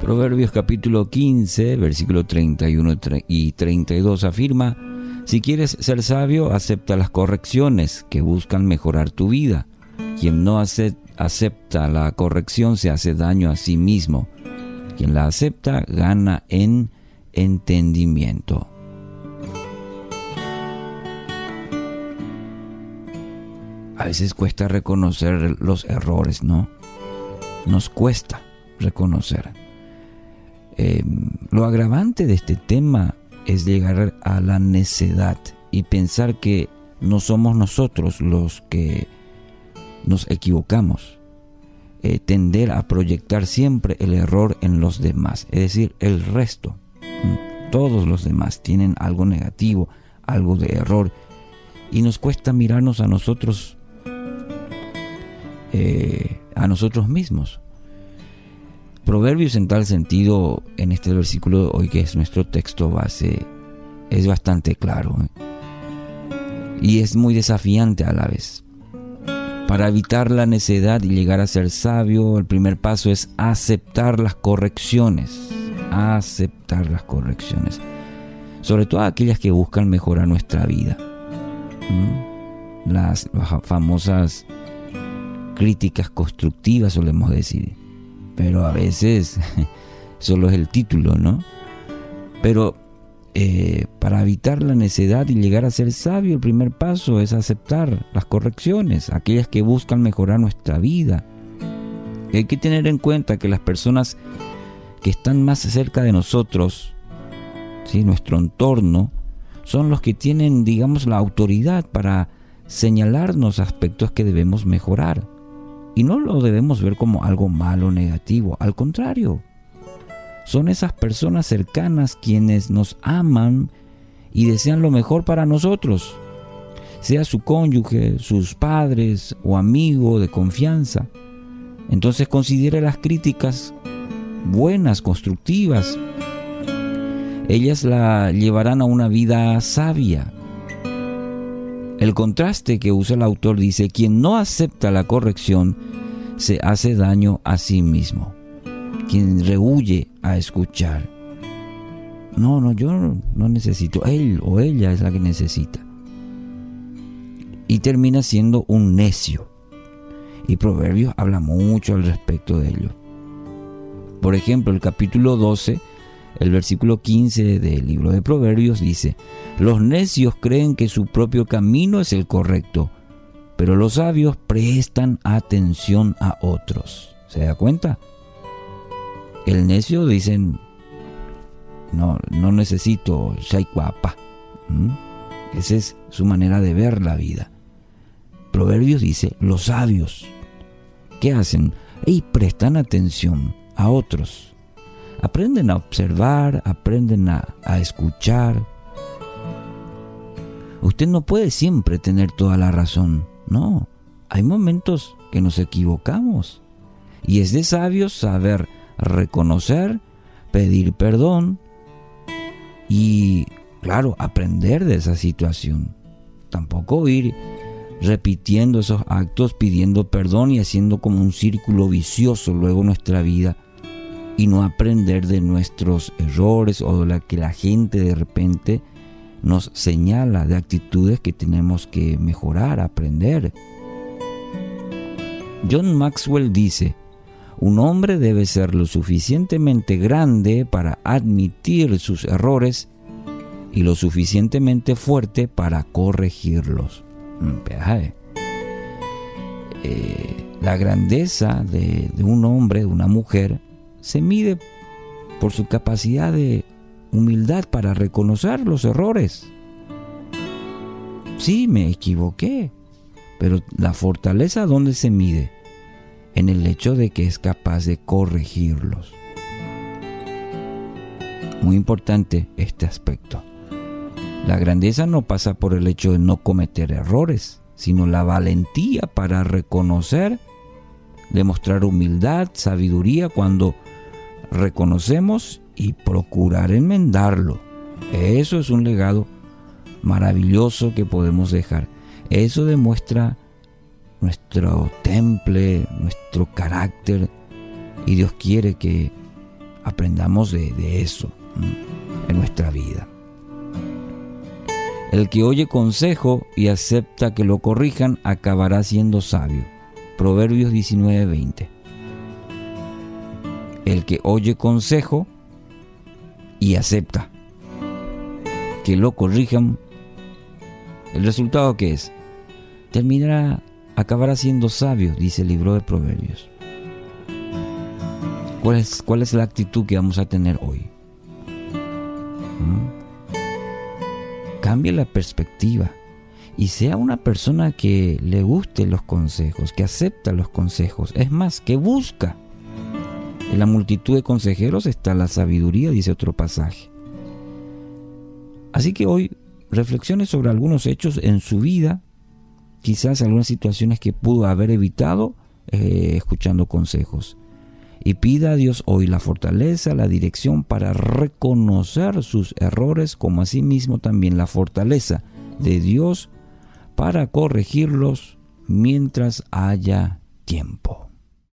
Proverbios capítulo 15, versículo 31 y 32 afirma, si quieres ser sabio, acepta las correcciones que buscan mejorar tu vida. Quien no acepta la corrección se hace daño a sí mismo. Quien la acepta gana en entendimiento. A veces cuesta reconocer los errores, ¿no? Nos cuesta reconocer. Eh, lo agravante de este tema es llegar a la necedad y pensar que no somos nosotros los que nos equivocamos. Eh, tender a proyectar siempre el error en los demás, es decir, el resto. Mm, todos los demás tienen algo negativo, algo de error, y nos cuesta mirarnos a nosotros, eh, a nosotros mismos. Proverbios en tal sentido, en este versículo de hoy que es nuestro texto base, es bastante claro ¿eh? y es muy desafiante a la vez. Para evitar la necedad y llegar a ser sabio, el primer paso es aceptar las correcciones, aceptar las correcciones, sobre todo aquellas que buscan mejorar nuestra vida. Las, las famosas críticas constructivas, solemos decir pero a veces solo es el título, ¿no? Pero eh, para evitar la necedad y llegar a ser sabio, el primer paso es aceptar las correcciones, aquellas que buscan mejorar nuestra vida. hay que tener en cuenta que las personas que están más cerca de nosotros, ¿sí? nuestro entorno, son los que tienen, digamos, la autoridad para señalarnos aspectos que debemos mejorar. Y no lo debemos ver como algo malo, negativo, al contrario. Son esas personas cercanas quienes nos aman y desean lo mejor para nosotros, sea su cónyuge, sus padres o amigo de confianza. Entonces considere las críticas buenas, constructivas. Ellas la llevarán a una vida sabia, el contraste que usa el autor dice, quien no acepta la corrección se hace daño a sí mismo. Quien rehuye a escuchar. No, no, yo no necesito. Él o ella es la que necesita. Y termina siendo un necio. Y Proverbios habla mucho al respecto de ello. Por ejemplo, el capítulo 12 el versículo 15 del libro de Proverbios dice, los necios creen que su propio camino es el correcto, pero los sabios prestan atención a otros. ¿Se da cuenta? El necio dicen, no, no necesito shaikuapa. ¿Mm? Esa es su manera de ver la vida. Proverbios dice, los sabios, ¿qué hacen? Y prestan atención a otros aprenden a observar, aprenden a, escuchar. Usted no puede siempre tener toda la razón, no. Hay momentos que nos equivocamos. Y es de sabios saber reconocer, pedir perdón y, claro, aprender de esa situación. Tampoco ir repitiendo esos actos, pidiendo perdón y haciendo como un círculo vicioso luego nuestra vida y no aprender de nuestros errores o de lo que la gente de repente nos señala de actitudes que tenemos que mejorar, aprender. John Maxwell dice, un hombre debe ser lo suficientemente grande para admitir sus errores y lo suficientemente fuerte para corregirlos. Mm, eh, la grandeza de, de un hombre, de una mujer, se mide por su capacidad de humildad para reconocer los errores. Sí, me equivoqué, pero la fortaleza ¿dónde se mide? En el hecho de que es capaz de corregirlos. Muy importante este aspecto. La grandeza no pasa por el hecho de no cometer errores, sino la valentía para reconocer, demostrar humildad, sabiduría cuando reconocemos y procurar enmendarlo. Eso es un legado maravilloso que podemos dejar. Eso demuestra nuestro temple, nuestro carácter y Dios quiere que aprendamos de, eso en nuestra vida. El que oye consejo y acepta que lo corrijan acabará siendo sabio. Proverbios 19:20. El que oye consejo y acepta que lo corrijan, ¿el resultado qué es? Terminará, acabará siendo sabio, dice el libro de Proverbios. ¿Cuál es, cuál es la actitud que vamos a tener hoy? ¿Mm? Cambie la perspectiva y sea una persona que le guste los consejos, que acepta los consejos, es más, que busca. En la multitud de consejeros está la sabiduría, dice otro pasaje. Así que hoy reflexione sobre algunos hechos en su vida, quizás algunas situaciones que pudo haber evitado eh, escuchando consejos. Y pida a Dios hoy la fortaleza, la dirección para reconocer sus errores, como asimismo también la fortaleza de Dios para corregirlos mientras haya tiempo.